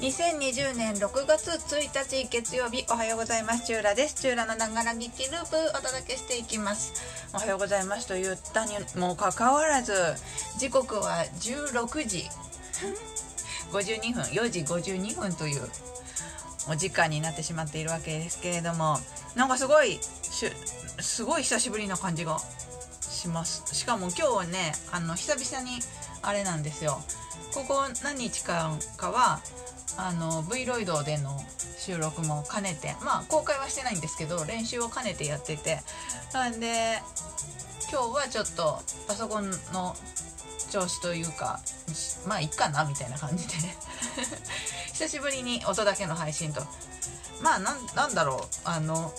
2020年6月1日月曜日おはようございます。チューラです。チューラのながら聞きループお届けしていきます。おはようございますと言ったにもかかわらず、時刻は16時 52分、4時52分というお時間になってしまっているわけですけれども、なんかすごい、すごい久しぶりな感じがします。しかも今日はね、あの、久々にあれなんですよ。ここ何日間かは、あの V ロイドでの収録も兼ねてまあ公開はしてないんですけど練習を兼ねてやってて。なんで今日はちょっとパソコンの調子というかまあいっかなみたいな感じで。久しぶりに音だけの配信と。まあなんだろう。あの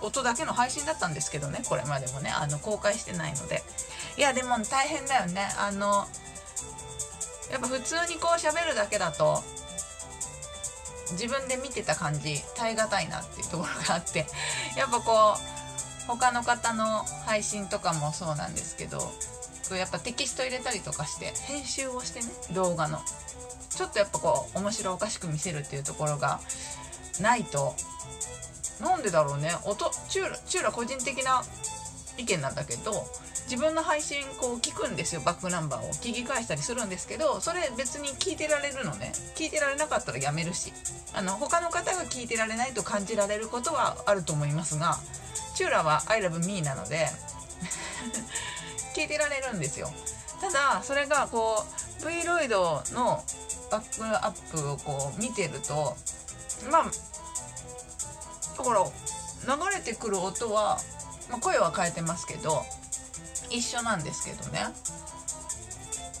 音だけの配信だったんですけどねこれまでもね。あの公開してないので。いやでも大変だよね。あのやっぱ普通にこう喋るだけだと自分で見てた感じ耐え難いなっていうところがあって やっぱこう他の方の配信とかもそうなんですけどやっぱテキスト入れたりとかして編集をしてね動画の。ちょっとやっぱこう面白おかしく見せるっていうところがないと。なんでだろうね。音チューラ個人的な意見なんだけど自分の配信こう聞くんですよ。バックナンバーを。聞き返したりするんですけどそれ別に聞いてられるのね。聞いてられなかったらやめるし。あの他の方が聞いてられないと感じられることはあると思いますがチューラは I love me なので 聞いてられるんですよ。ただそれがこう V ロイドのバックアップをこう見てるとまあだから流れてくる音は、まあ、声は変えてますけど一緒なんですけどね。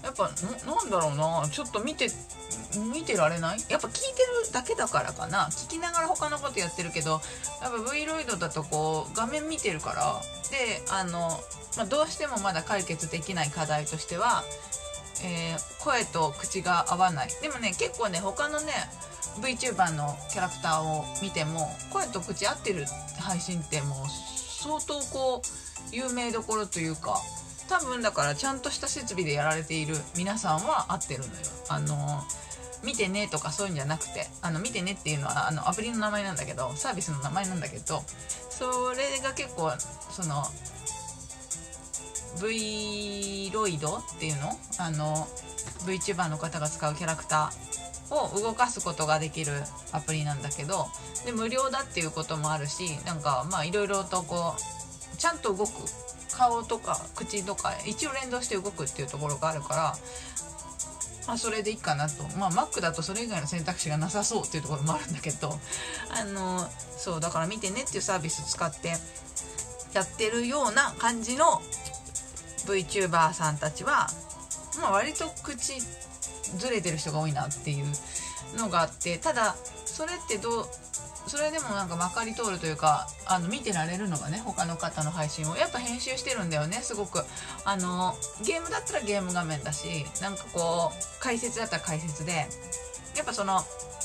やっぱなんだろうな。ちょっと見て見てられない？やっぱ聞いてるだけだからかな。聞きながら他のことやってるけどやっぱ V ロイドだとこう画面見てるから。であの、まあ、どうしてもまだ解決できない課題としては、えー、声と口が合わない。でもね結構ね他のね VTuber のキャラクターを見ても声と口合ってる配信ってもう相当こう有名どころというか多分だからちゃんとした設備でやられている皆さんは合ってるのよ。あの見てねとかそういうんじゃなくてあの見てねっていうのはあのアプリの名前なんだけどサービスの名前なんだけどそれが結構その V ロイドっていうの？あの VTuber の方が使うキャラクターを動かすことができるアプリなんだけどで無料だっていうこともあるしなんかまあいろいろとこうちゃんと動く顔とか口とか一応連動して動くっていうところがあるからまあ、それでいいかなと。まあ、Mac だとそれ以外の選択肢がなさそうっていうところもあるんだけど、あの、そう、だから見てねっていうサービス使ってやってるような感じの VTuber さんたちは、まあ、割と口ずれてる人が多いなっていうのがあって、ただ、それってどう、それでもなんかまかり通るというかあの見てられるのがね他の方の配信を。やっぱ編集してるんだよねすごく。あのゲームだったらゲーム画面だしなんかこう解説だったら解説でやっぱその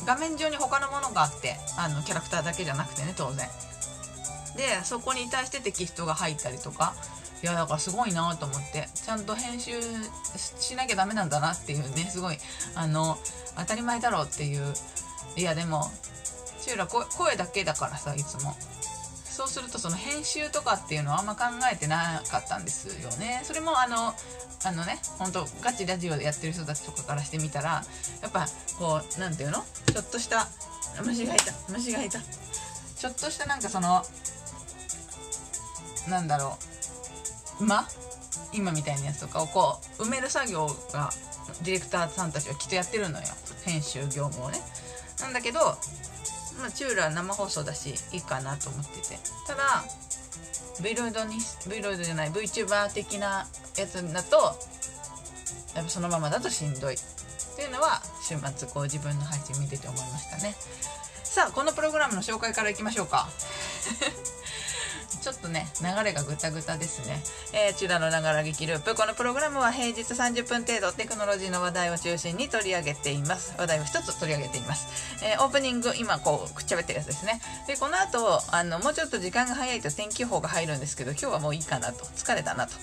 画面上に他のものがあってあのキャラクターだけじゃなくてね当然。でそこに対してテキストが入ったりとかいやだからすごいなと思って。ちゃんと編集しなきゃダメなんだなっていうねすごいあの当たり前だろうっていう。いやでもシューラ声だけだからさいつも。そうするとその編集とかっていうのはあんま考えてなかったんですよね。それもあのあのねほんとガチラジオでやってる人たちとかからしてみたらやっぱこう何て言うの？ちょっとした虫がいた虫がいた。ちょっとしたなんかそのなんだろう。馬今みたいなやつとかをこう埋める作業がディレクターさんたちはきっとやってるのよ編集業務をね。なんだけどまあ、チュールは生放送だしいいかなと思ってて。ただ V ロイドに V ロイドじゃない VTuber 的なやつだとやっぱそのままだとしんどい。っていうのは週末こう自分の配信見てて思いましたね。さあこのプログラムの紹介からいきましょうか。ちょっとね、流れがぐたぐたですね。えー、チュラのながら劇ループ。このプログラムは平日30分程度テクノロジーの話題を中心に取り上げています。話題を一つ取り上げています。えー、オープニング、今こう、くっちゃべってるやつですね。で、この後、あの、もうちょっと時間が早いと天気予報が入るんですけど、今日はもういいかなと。疲れたなと。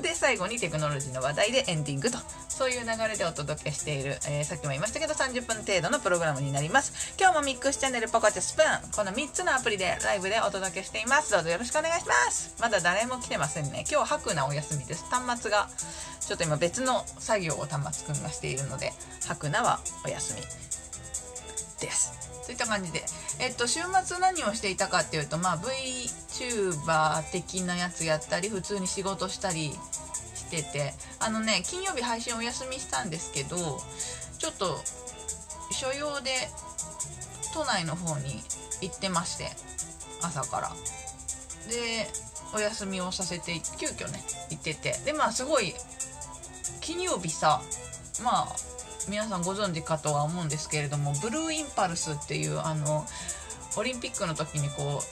で、最後にテクノロジーの話題でエンディングとそういう流れでお届けしている、えー、さっきも言いましたけど30分程度のプログラムになります。今日もミックスチャンネルポコチャスプーンこの3つのアプリでライブでお届けしています。どうぞよろしくお願いします。まだ誰も来てませんね。今日白なお休みです。端末がちょっと今別の作業を端末くんがしているので白菜はお休みです。といった感じで。えっと週末何をしていたかっていうとまあ VTuber 的なやつやったり普通に仕事したりしてて。あのね金曜日配信お休みしたんですけどちょっと所用で都内の方に行ってまして朝から。でお休みをさせて急遽ね行ってて。でまあすごい金曜日さまあ皆さんご存知かとは思うんですけれどもブルーインパルスっていうあのオリンピックの時にこ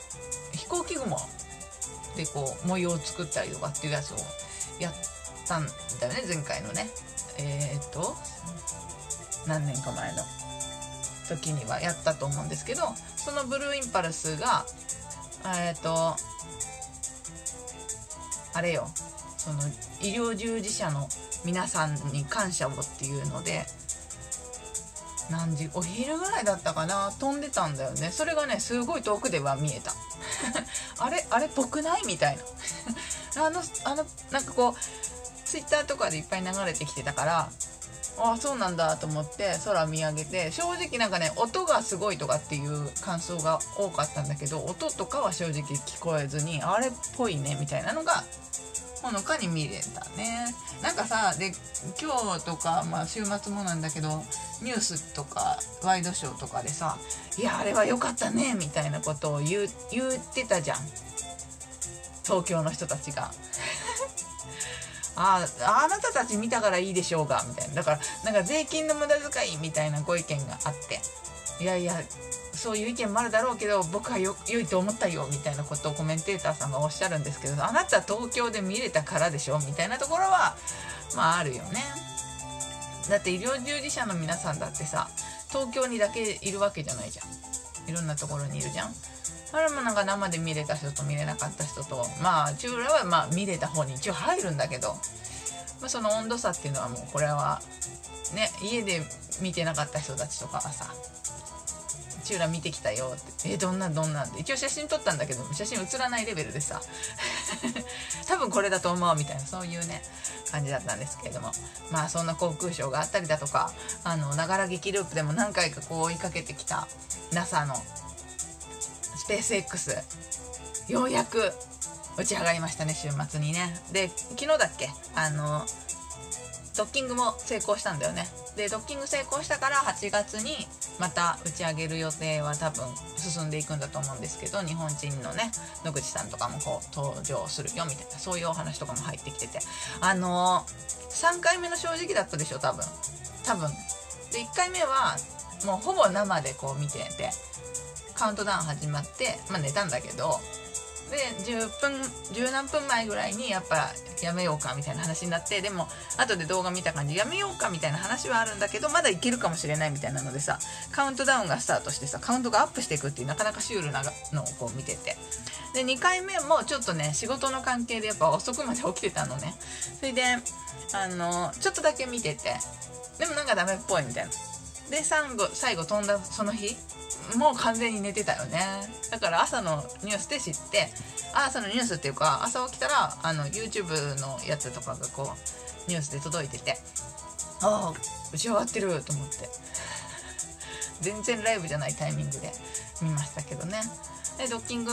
う飛行機雲でこう模様を作ったりとかっていうやつをやったんだよね前回のね。えー、っと何年か前の。時にはやったと思うんですけどそのブルーインパルスがえー、っとあれよその医療従事者の皆さんに感謝をっていうので何時？お昼ぐらいだったかな？飛んでたんだよね。それがねすごい遠くでは見えた。あれ？あれっぽくない？みたいな。あのあのなんかこうツイッターとかでいっぱい流れてきてたからああそうなんだと思って空見上げて正直なんかね音がすごいとかっていう感想が多かったんだけど音とかは正直聞こえずにあれっぽいねみたいなのがほのかに見れたねなんかさで今日とか、まあ、週末もなんだけどニュースとかワイドショーとかでさ「いやあれは良かったね」みたいなことを言言ってたじゃん東京の人たちが。あああなたたち見たからいいでしょうがみたいなだからなんか税金の無駄遣いみたいなご意見があっていやいやそういう意見もあるだろうけど僕はよ良いと思ったよみたいなことをコメンテーターさんがおっしゃるんですけどあなた東京で見れたからでしょみたいなところはまああるよね。だって医療従事者の皆さんだってさ東京にだけいるわけじゃないじゃん。いろんなところにいるじゃん。あれもなんか生で見れた人と見れなかった人とまあ中来はまあ見れた方に一応入るんだけど、まあ、その温度差っていうのはもうこれはね家で見てなかった人たちとかはさチューラ見てきたよってえどんなどんなって。一応写真撮ったんだけど写真写らないレベルでさ。多分これだと思うみたいなそういうね感じだったんですけれども。まあそんな航空ショーがあったりだとかあのながら劇ループでも何回かこう追いかけてきた NASA のスペース X ようやく打ち上がりましたね週末にね。で昨日だっけ？あのドッキングも成功したんだよね。でドッキング成功したから8月にまた打ち上げる予定は多分進んでいくんだと思うんですけど日本人のね野口さんとかもこう登場するよみたいなそういうお話とかも入ってきてて。あのー、3回目の正直だったでしょ多分。多分。で1回目はもうほぼ生でこう見ててカウントダウン始まってまあ寝たんだけどで10分10何分前ぐらいにやっぱやめようかみたいな話になってでも後で動画見た感じやめようかみたいな話はあるんだけどまだいけるかもしれないみたいなのでさカウントダウンがスタートしてさカウントがアップしていくっていうなかなかシュールなのをこう見てて。で2回目もちょっとね仕事の関係でやっぱ遅くまで起きてたのね。それであのちょっとだけ見ててでもなんかダメっぽいみたいな。で最後最後飛んだその日もう完全に寝てたよね。だから朝のニュースで知って朝のニュースっていうか朝起きたらあの YouTube のやつとかがこうニュースで届いててああ打ち上がってると思って。全然ライブじゃないタイミングで見ましたけどね。でドッキング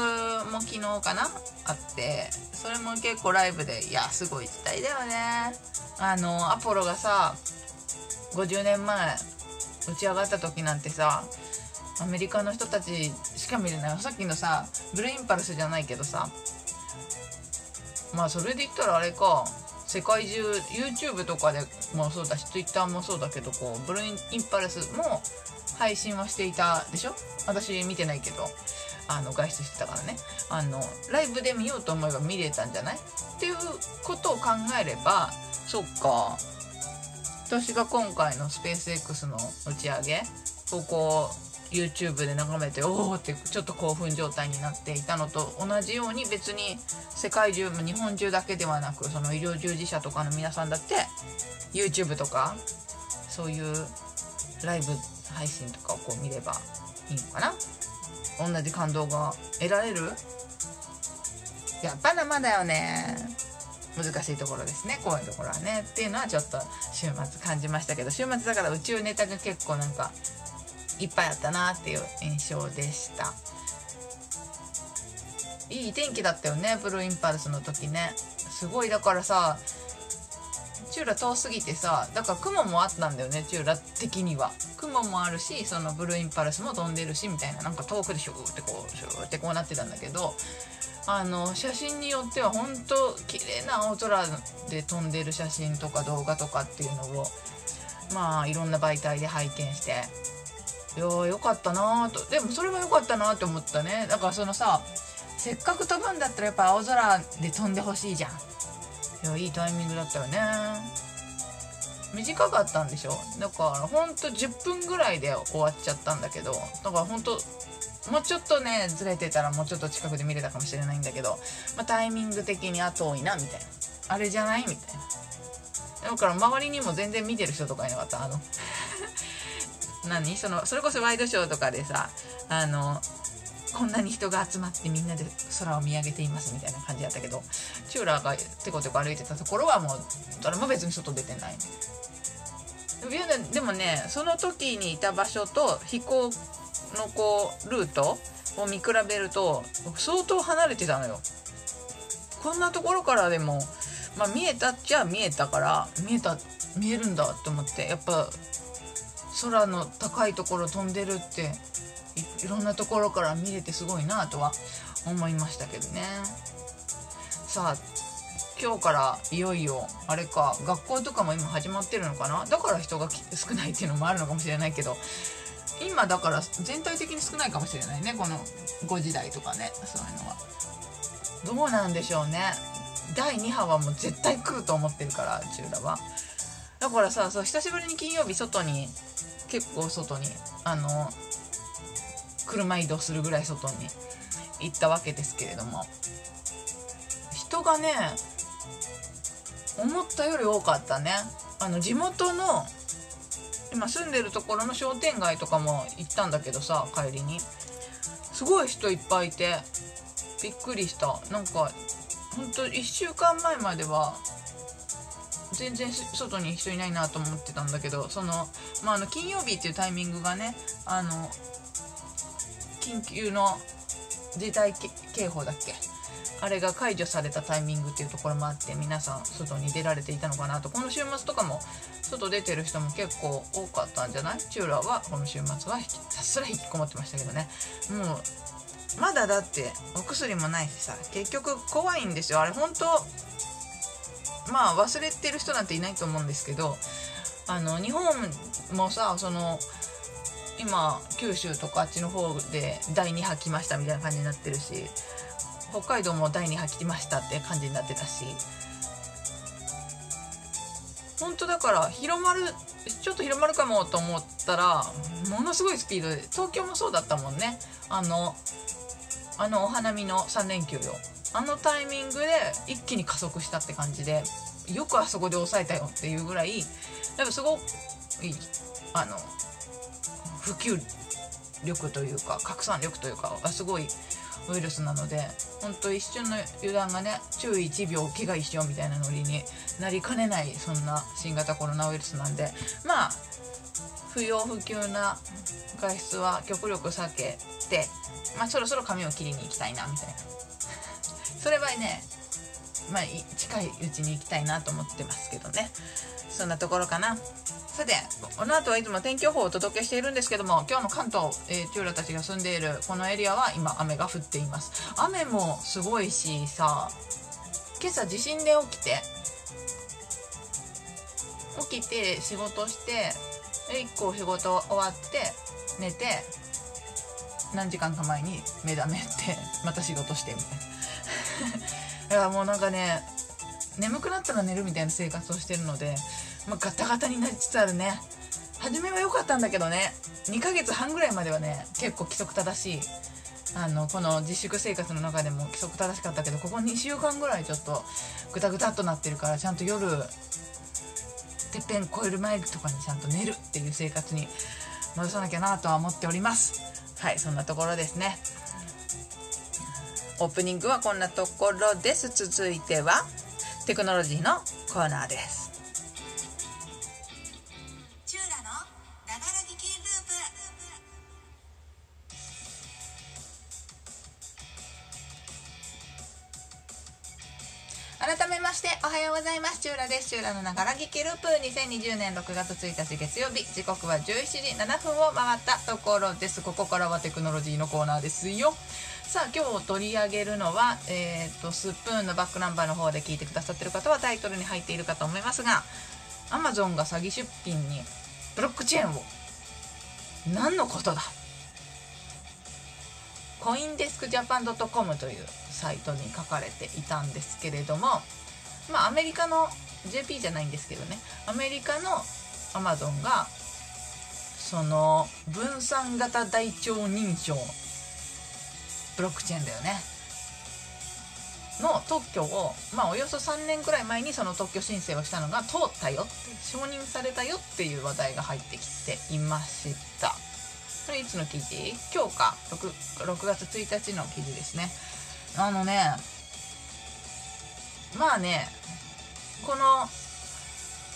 も昨日かなあってそれも結構ライブでいやすごい時代だよね。あのアポロがさ50年前打ち上がった時なんてさアメリカの人たちしか見れない。さっきのさブレインパルスじゃないけどさまあそれで言ったらあれか世界中 YouTube とかでもそうだし Twitter もそうだけどこうブルーインパルスも配信はしていたでしょ？私見てないけどあの外出してたからね。あのライブで見ようと思えば見れたんじゃない？っていうことを考えればそっか。私が今回のスペース X の打ち上げをこう YouTube で眺めておおってちょっと興奮状態になっていたのと同じように別に世界中日本中だけではなくその医療従事者とかの皆さんだって YouTube とかそういうライブ配信とかをこう見ればいいのかな？同じ感動が得られる？やっぱ生だよね難しいところですね。こういうところはね。っていうのはちょっと週末感じましたけど週末だから宇宙ネタが結構なんかいっぱいあったなっていう印象でした。いい天気だったよねブルーインパルスの時ね。すごいだからさチューラ遠すぎてさだから雲もあったんだよねチューラ的には。雲もあるしそのブルーインパルスも飛んでるしみたいな。なんか遠くでシューってこうシューってこうなってたんだけどあの写真によっては本当綺麗な青空で飛んでる写真とか動画とかっていうのをまあいろんな媒体で拝見していやーよかったなーと。でもそれは良かったなって思ったねだからそのさせっかく飛ぶんだったらやっぱ青空で飛んでほしいじゃん。いやいいタイミングだったよね。短かったんでしょ？だからほんと10分ぐらいで終わっちゃったんだけどだからほんともうちょっとねずれてたらもうちょっと近くで見れたかもしれないんだけど、まあ、タイミング的にあ遠いなみたいな。あれじゃない？みたいな。だから周りにも全然見てる人とかいなかった？あの 何？そのそれこそワイドショーとかでさあのこんなに人が集まってみんなで空を見上げていますみたいな感じだったけどチューラーがテコテコ歩いてたところはもう誰も別に外出てない。でもねその時にいた場所と飛行のこうルートを見比べると相当離れてたのよ。こんなところからでも、まあ、見えたっちゃ見えたから見えた見えるんだって思ってやっぱ空の高いところ飛んでるっていろんなところから見れてすごいなとは思いましたけどね。さあ今日からいよいよあれか学校とかも今始まってるのかな？だから人が少ないっていうのもあるのかもしれないけど今だから全体的に少ないかもしれないねこの5時台とかねそういうのは。どうなんでしょうね。第2波はもう絶対来ると思ってるからうちらは。だからさそう久しぶりに金曜日外に結構外にあの車移動するぐらい外に行ったわけですけれども。人がね思ったより多かったね。あの地元の今住んでるところの商店街とかも行ったんだけどさ帰りに。すごい人いっぱいいてびっくりした。なんかほんと1週間前までは全然外に人いないなと思ってたんだけどその,、まあ、あの金曜日っていうタイミングがねあの緊急の事態警報だっけあれが解除されたタイミングっていうところもあって皆さん外に出られていたのかなとこの週末とかも外出てる人も結構多かったんじゃない？チューラはこの週末はさすら引きこもってましたけどね。もうまだだってお薬もないしさ結局怖いんですよ。あれ本当まあ忘れてる人なんていないと思うんですけどあの日本もさその今九州とかあっちの方で第2波来ましたみたいな感じになってるし北海道も第2波来ましたって感じになってたし。本当だから広まるちょっと広まるかもと思ったらものすごいスピードで東京もそうだったもんね。あのあのお花見の3連休よ。あのタイミングで一気に加速したって感じでよくあそこで抑えたよっていうぐらいやっぱすごいあの普及力というか拡散力というかがすごいウイルスなので本当一瞬の油断がね注意1秒怪我一緒みたいなノリになりかねないそんな新型コロナウイルスなんで。まあ不要不急な外出は極力避けて、まあ、そろそろ髪を切りに行きたいなみたいな。それはねまあ近いうちに行きたいなと思ってますけどね。そんなところかな。さてこの後はいつも天気予報をお届けしているんですけども今日の関東、えー、チューラたちが住んでいるこのエリアは今雨が降っています。雨もすごいしさ今朝地震で起きて起きて仕事してで1個仕事終わって寝て何時間か前に目覚めてまた仕事してみたいな。いやもうなんかね眠くなったら寝るみたいな生活をしてるのでまあ、ガタガタになりつつあるね。初めは良かったんだけどね。2ヶ月半ぐらいまではね結構規則正しいあのこの自粛生活の中でも規則正しかったけどここ2週間ぐらいちょっとグタグタっとなってるからちゃんと夜てっぺん超える前とかにちゃんと寝るっていう生活に戻さなきゃなとは思っております。はいそんなところですね。オープニングはこんなところです。続いてはテクノロジーのコーナーです。います。チューラです。チューラのながら聞きループ。2020年6月1日月曜日。時刻は17時7分を回ったところです。ここからはテクノロジーのコーナーですよ。さあ今日取り上げるのは、えーと、スプーンのバックナンバーの方で聞いてくださってる方はタイトルに入っているかと思いますが Amazon が詐欺出品にブロックチェーンを。何のことだ？コインデスクジャパン .com というサイトに書かれていたんですけれどもまあアメリカの JP じゃないんですけどね。アメリカの Amazon がその分散型台帳認証ブロックチェーンだよね。の特許を、まあ、およそ3年くらい前にその特許申請をしたのが通ったよ承認されたよっていう話題が入ってきていました。これいつの記事？今日か。6, 6月1日の記事ですね。あのねまあねこの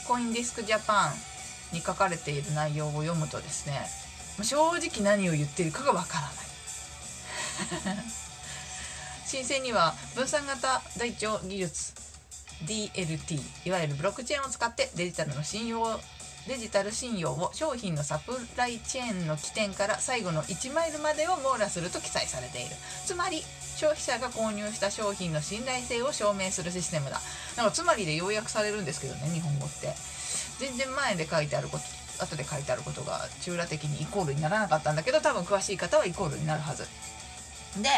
コインディスクジャパンに書かれている内容を読むとですね正直何を言ってるかがわからない。申請には分散型台帳技術 DLT いわゆるブロックチェーンを使ってデジタルの信用デジタル信用を商品のサプライチェーンの起点から最後の1マイルまでを網羅すると記載されている。つまり消費者が購入した商品の信頼性を証明するシステムだ。だかつまりで要約されるんですけどね日本語って。全然前で書いてあること後で書いてあることが中羅的にイコールにならなかったんだけど多分詳しい方はイコールになるはず。で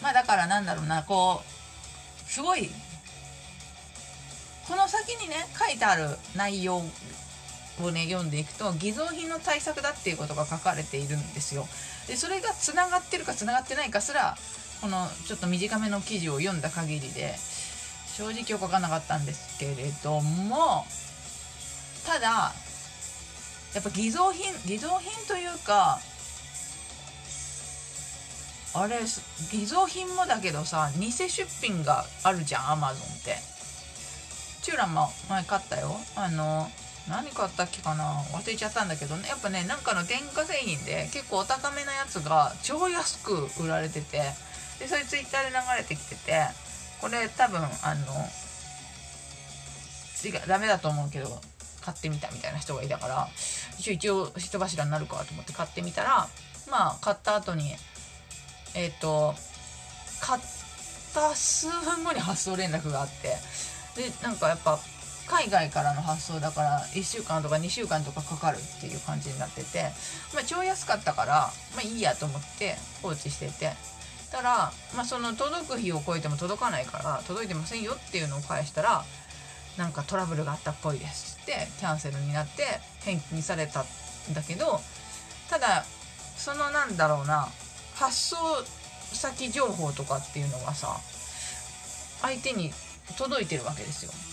まあだからなんだろうなこうすごいこの先にね書いてある内容をね読んでいくと偽造品の対策だっていうことが書かれているんですよ。でそれがつながってるかつながってないかすらこのちょっと短めの記事を読んだ限りで正直よく分かんなかったんですけれどもただやっぱ偽造品偽造品というかあれ偽造品もだけどさ偽出品があるじゃんアマゾンって。チューランも前買ったよあの何買ったっけかな？忘れちゃったんだけどね。やっぱねなんかの電化製品で結構お高めなやつが超安く売られててでそれツイッターで流れてきててこれ多分あの違うダメだと思うけど買ってみたみたいな人がいたから一応一応人柱になるかと思って買ってみたらまあ買った後にえっ、ー、と買った数分後に発送連絡があってでなんかやっぱ海外からの発送だから1週間とか2週間とかかかるっていう感じになってて、まあ、超安かったから、まあ、いいやと思って放置してて。たら、まあ、その届く日を超えても届かないから届いてませんよっていうのを返したらなんかトラブルがあったっぽいですってキャンセルになって返金されたんだけどただそのなんだろうな発送先情報とかっていうのがさ相手に届いてるわけですよ。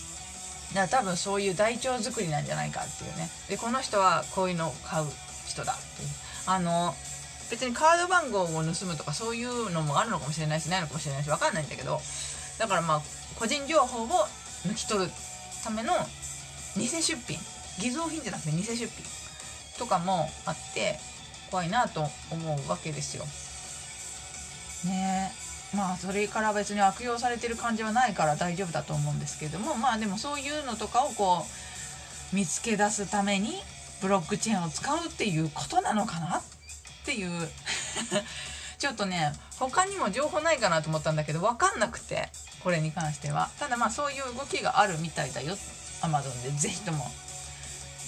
だから多分そういう台帳作りなんじゃないかっていうね。でこの人はこういうのを買う人だっていう。あの別にカード番号を盗むとかそういうのもあるのかもしれないしないのかもしれないし分かんないんだけど。だからまあ個人情報を抜き取るための偽出品。偽造品じゃなくて偽出品とかもあって怖いなと思うわけですよ。ね。えまあそれから別に悪用されてる感じはないから大丈夫だと思うんですけどもまあでもそういうのとかをこう見つけ出すためにブロックチェーンを使うっていうことなのかなっていう。ちょっとね他にも情報ないかなと思ったんだけど分かんなくてこれに関しては。ただまあそういう動きがあるみたいだよ。Amazon で。是非とも。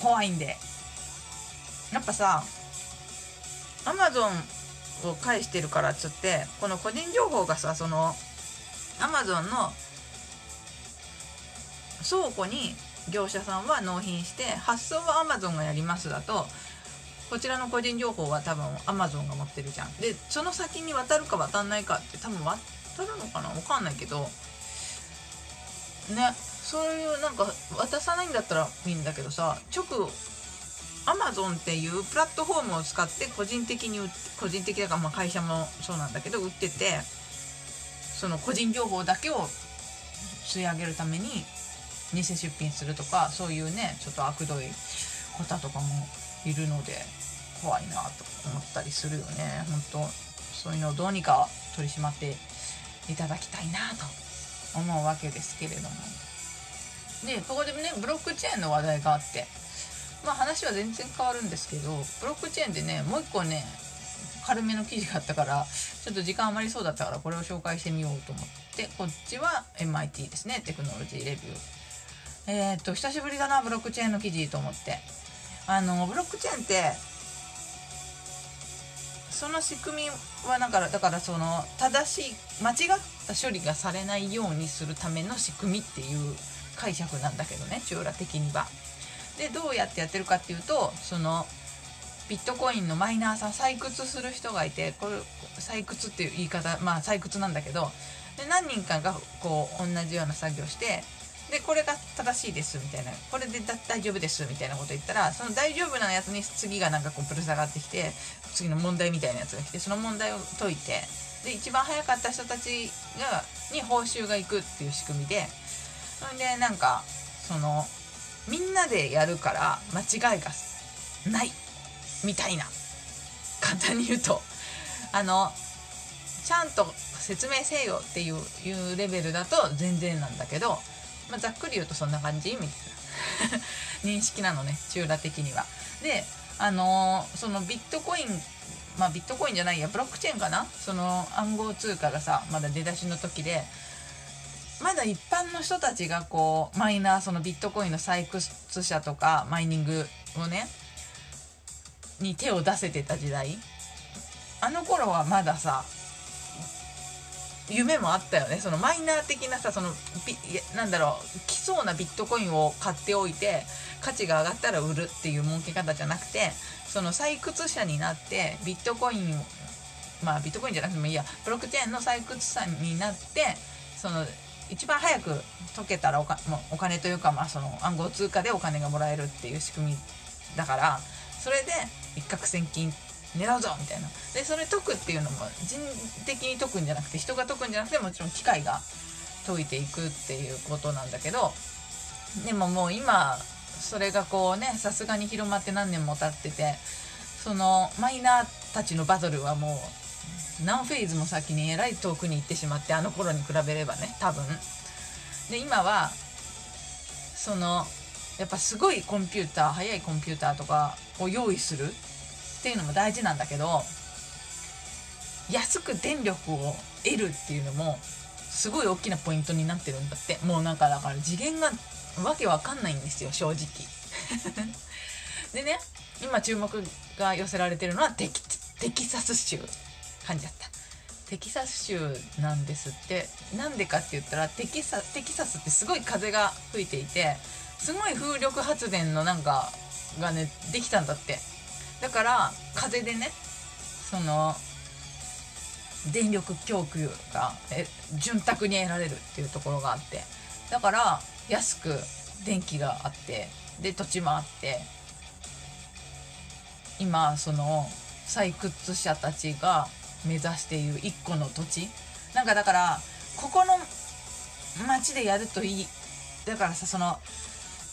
怖いんで。やっぱさ Amazon を返してるからっつってこの個人情報がさそのアマゾンの倉庫に業者さんは納品して発送は Amazon がやりますだとこちらの個人情報は多分 Amazon が持ってるじゃん。でその先に渡るか渡んないかって多分渡るのかな？分かんないけどねそういうなんか渡さないんだったらいいんだけどさ直 Amazon っていうプラットフォームを使って個人的に個人的だからまあ会社もそうなんだけど売っててその個人情報だけを吸い上げるために偽出品するとかそういうねちょっと悪どい方とかもいるので怖いなと思ったりするよね。本当そういうのをどうにか取り締まっていただきたいなと思うわけですけれども。でここでねブロックチェーンの話題があって。まあ話は全然変わるんですけどブロックチェーンでねもう一個ね軽めの記事があったからちょっと時間余りそうだったからこれを紹介してみようと思って。こっちは MIT ですねテクノロジーレビュー。えー、っと久しぶりだなブロックチェーンの記事と思って。あのブロックチェーンってその仕組みはだからだからその正しい間違った処理がされないようにするための仕組みっていう解釈なんだけどね中羅的には。でどうやってやってるかっていうとそのビットコインのマイナーさん採掘する人がいてこれ採掘っていう言い方まあ採掘なんだけどで何人かがこう同じような作業してでこれが正しいですみたいなこれで大丈夫ですみたいなこと言ったらその大丈夫なやつに次がなんかこうぶる下がってきて次の問題みたいなやつが来てその問題を解いてで一番早かった人たちがに報酬がいくっていう仕組みでそれでなんかそのみんなでやるから間違いがないみたいな。簡単に言うと。あのちゃんと説明せよっていういうレベルだと全然なんだけど、まあ、ざっくり言うとそんな感じみたいな。認識なのね中羅的には。であのそのビットコインまあビットコインじゃないやブロックチェーンかな？その暗号通貨がさまだ出だしの時でまだ一般の人たちがこうマイナーそのビットコインの採掘者とかマイニングをねに手を出せてた時代。あの頃はまださ夢もあったよね。そのマイナー的なさそのビなんだろう来そうなビットコインを買っておいて価値が上がったら売るっていう儲け方じゃなくてその採掘者になってビットコインまあビットコインじゃなくてもいいや。ブロックチェーンの採掘者になってその一番早く解けたらおかお金というか、まあ、その暗号通貨でお金がもらえるっていう仕組みだからそれで一攫千金狙うぞみたいな。でそれ解くっていうのも人的に解くんじゃなくて人が解くんじゃなくてもちろん機械が解いていくっていうことなんだけどでももう今それがこうねさすがに広まって何年も経っててそのマイナーたちのバトルはもう何フェーズも先にえらい遠くに行ってしまってあの頃に比べればね多分。で今はそのやっぱすごいコンピューター速いコンピューターとかを用意するっていうのも大事なんだけど安く電力を得るっていうのもすごい大きなポイントになってるんだって。もうなんかだから次元がわけわかんないんですよ正直。でね今注目が寄せられてるのはテキテキサス州。感じだった。テキサス州なんですって。なんでかって言ったらテキサテキサスってすごい風が吹いていてすごい風力発電のなんかがねできたんだって。だから風でねその電力供給がえ潤沢に得られるっていうところがあって。だから安く電気があってで土地もあって。今その採掘者たちが目指している一個の土地。なんかだからここの町でやるといい。だからさその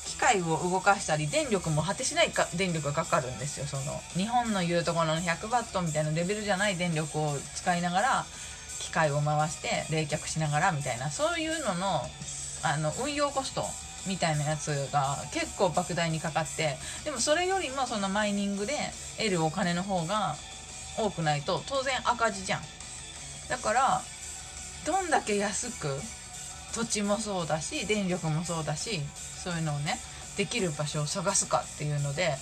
機械を動かしたり電力も果てしないか電力がかかるんですよ。その日本の言うところの100ワットみたいなレベルじゃない電力を使いながら機械を回して冷却しながらみたいな。そういうののあの運用コストみたいなやつが結構莫大にかかってでもそれよりもそのマイニングで得るお金の方が多くないと当然赤字じゃん。だからどんだけ安く土地もそうだし電力もそうだしそういうのをねできる場所を探すかっていうので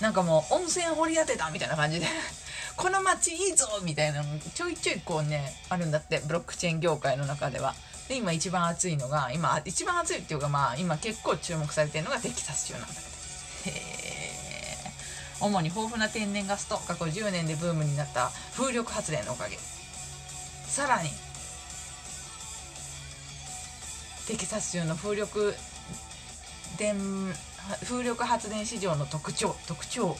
なんかもう温泉掘り当てたみたいな感じで この町いいぞみたいなのちょいちょいこうねあるんだってブロックチェーン業界の中では。で今一番熱いのが今一番熱いっていうかまあ今結構注目されてるのがテキサス州なんだけど。へえ主に豊富な天然ガスと過去10年でブームになった風力発電のおかげ。さらにテキサス州の風力電風力発電市場の特徴特徴。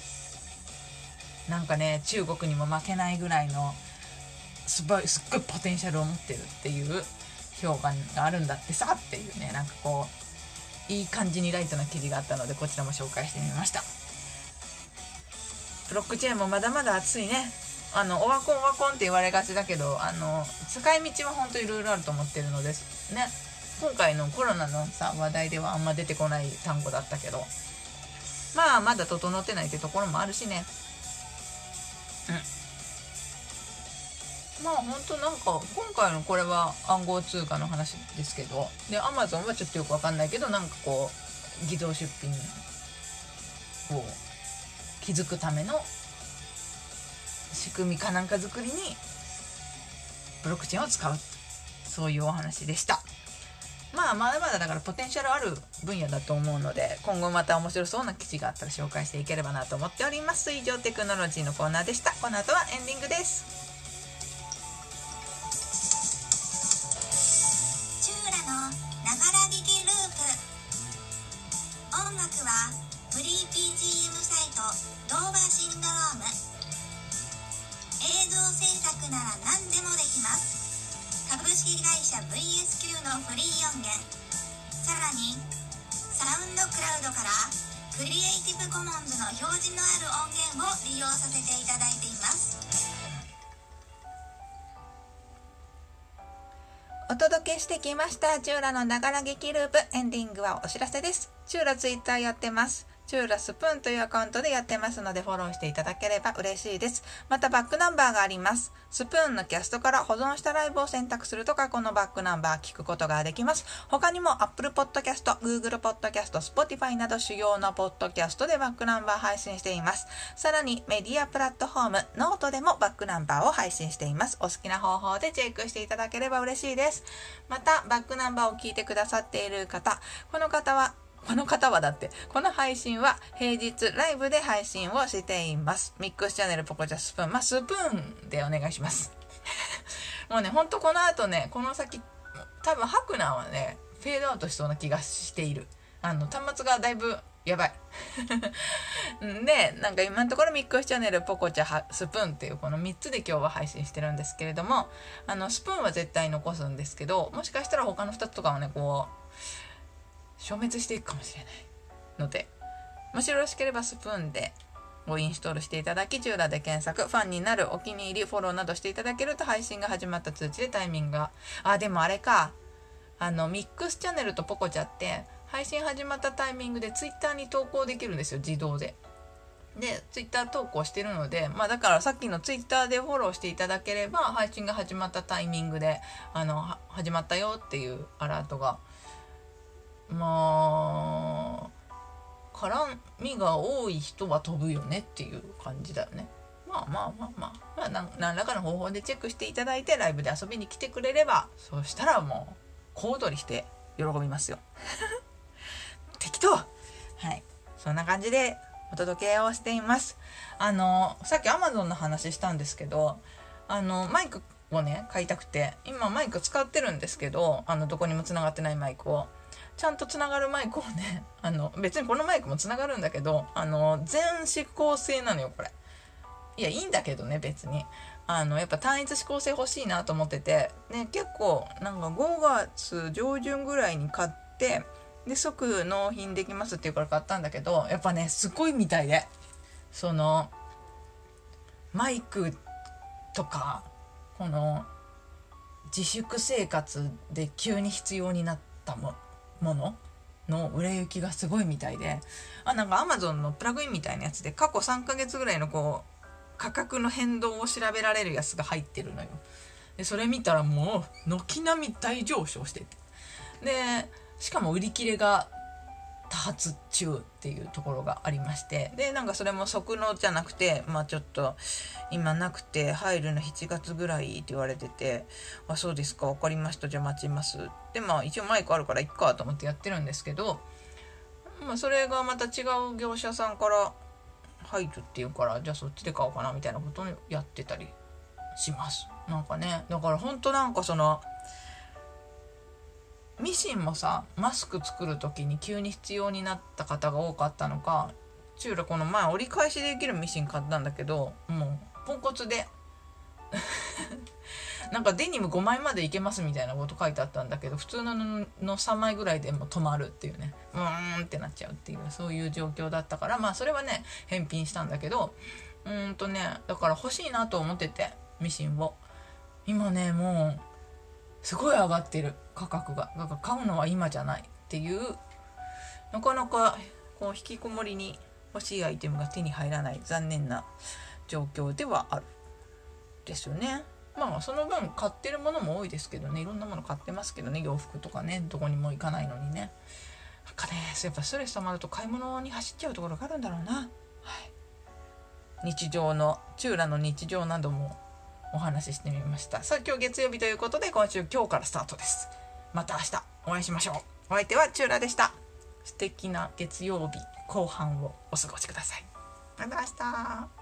なんかね中国にも負けないぐらいのすごいすっごいポテンシャルを持ってるっていう評価があるんだってさっていうねなんかこういい感じにライトな記事があったのでこちらも紹介してみました。ブロックチェーンもまだまだ熱いね。あのオワコンオワコンって言われがちだけどあの使い道は本当いろいろあると思ってるのです。ね。今回のコロナのさ話題ではあんま出てこない単語だったけど。まあまだ整ってないってところもあるしね。うん。まあ本当なんか今回のこれは暗号通貨の話ですけど。でアマゾンはちょっとよくわかんないけどなんかこう偽造出品を気づくための仕組みかなんか作りにブロックチェーンを使うそういうお話でした。まあまだまだだからポテンシャルある分野だと思うので今後また面白そうな記事があったら紹介していければなと思っております。以上テクノロジーのコーナーでした。この後はエンディングです。チューラのながら聞きループ。音楽はフリー BGM サイトドーバーシンドローム。映像制作なら何でもできます。株式会社 VSQ のフリー音源。さらにサウンドクラウドからクリエイティブコモンズの表示のある音源を利用させていただいています。お届けしてきましたチューラのながら劇ループ。エンディングはお知らせです。チューラツイッターやってます。チューラスプーンというアカウントでやってますのでフォローしていただければ嬉しいです。またバックナンバーがあります。スプーンのキャストから保存したライブを選択すると過去のバックナンバー聞くことができます。他にも Apple Podcast、Google Podcast、Spotify など主要なポッドキャストでバックナンバー配信しています。さらにメディアプラットフォーム、ノートでもバックナンバーを配信しています。お好きな方法でチェックしていただければ嬉しいです。また、バックナンバーを聞いてくださっている方、この方はこの方はだって、この配信は平日ライブで配信をしています。ミックスチャンネルポコチャスプーン。まあ、スプーンでお願いします。もうね、ほんとこの後ね、この先、多分ハクナーはね、フェードアウトしそうな気がしている。あの、端末がだいぶやばい。で、なんか今のところミックスチャンネル、ポコチャ、スプーンっていうこの3つで今日は配信してるんですけれども、あの、スプーンは絶対残すんですけど、もしかしたら他の2つとかはね、こう、消滅していくかもしれないのでもしよろしければスプーンでごインストールしていただき、チューラで検索、ファンになる、お気に入り、フォローなどしていただけると配信が始まった通知でタイミングが。あ、でもあれか。あの、ミックスチャンネルとポコチャって、配信始まったタイミングでツイッターに投稿できるんですよ、自動で。で、ツイッター投稿してるので、まあだからさっきのツイッターでフォローしていただければ、配信が始まったタイミングで、あの、始まったよっていうアラートがまあ絡みが多い人は飛ぶよねっていう感じだよね。まあまあまあまあ、まあ、何らかの方法でチェックしていただいてライブで遊びに来てくれればそしたらもう小躍りして喜びますよ。適当はいそんな感じでお届けをしています。あのさっき Amazon の話したんですけどあのマイクをね買いたくて今マイク使ってるんですけどあのどこにもつながってないマイクを。ちゃんとつながるマイクをね、あの、別にこのマイクもつながるんだけど、あの、全指向性なのよ、これ。いや、いいんだけどね、別に。あの、やっぱ単一指向性欲しいなと思ってて、ね、結構、なんか5月上旬ぐらいに買って、で、即納品できますっていうから買ったんだけど、やっぱね、すごいみたいで、その、マイクとか、この、自粛生活で急に必要になったもものの売れ行きがすごいみたいであなんか Amazon のプラグインみたいなやつで過去3ヶ月ぐらいのこう価格の変動を調べられるやつが入ってるのよ。でそれ見たらもう軒並み大上昇してて。でしかも売り切れが多発中っていうところがありましてでなんかそれも即納じゃなくてまあちょっと今なくて入るの7月ぐらいって言われてて「あそうですか分かりましたじゃあ待ちます」でまあ一応マイクあるからいっかと思ってやってるんですけど、まあ、それがまた違う業者さんから入るっていうからじゃあそっちで買おうかなみたいなことをやってたりします。なんかねだからほんとなんかそのミシンもさマスク作る時に急に必要になった方が多かったのかチューラこの前折り返しできるミシン買ったんだけどもうポンコツで。なんかデニム5枚までいけますみたいなこと書いてあったんだけど普通の布の3枚ぐらいでも止まるっていうね。うーんってなっちゃうっていうそういう状況だったからまあそれはね返品したんだけどうーんとねだから欲しいなと思っててミシンを。今ねもうすごい上がってる価格が。だから買うのは今じゃないっていう。なかなかこう引きこもりに欲しいアイテムが手に入らない残念な状況ではある。ですよね。まあその分買ってるものも多いですけどね。いろんなもの買ってますけどね。洋服とかね。どこにも行かないのにね。なんかねやっぱストレス溜まると買い物に走っちゃうところがあるんだろうな、はい、日常のチューラの日常などもお話ししてみました。さあ今日月曜日ということで今週今日からスタートです。また明日お会いしましょう。お相手はチューラでした。素敵な月曜日後半をお過ごしください。また明日。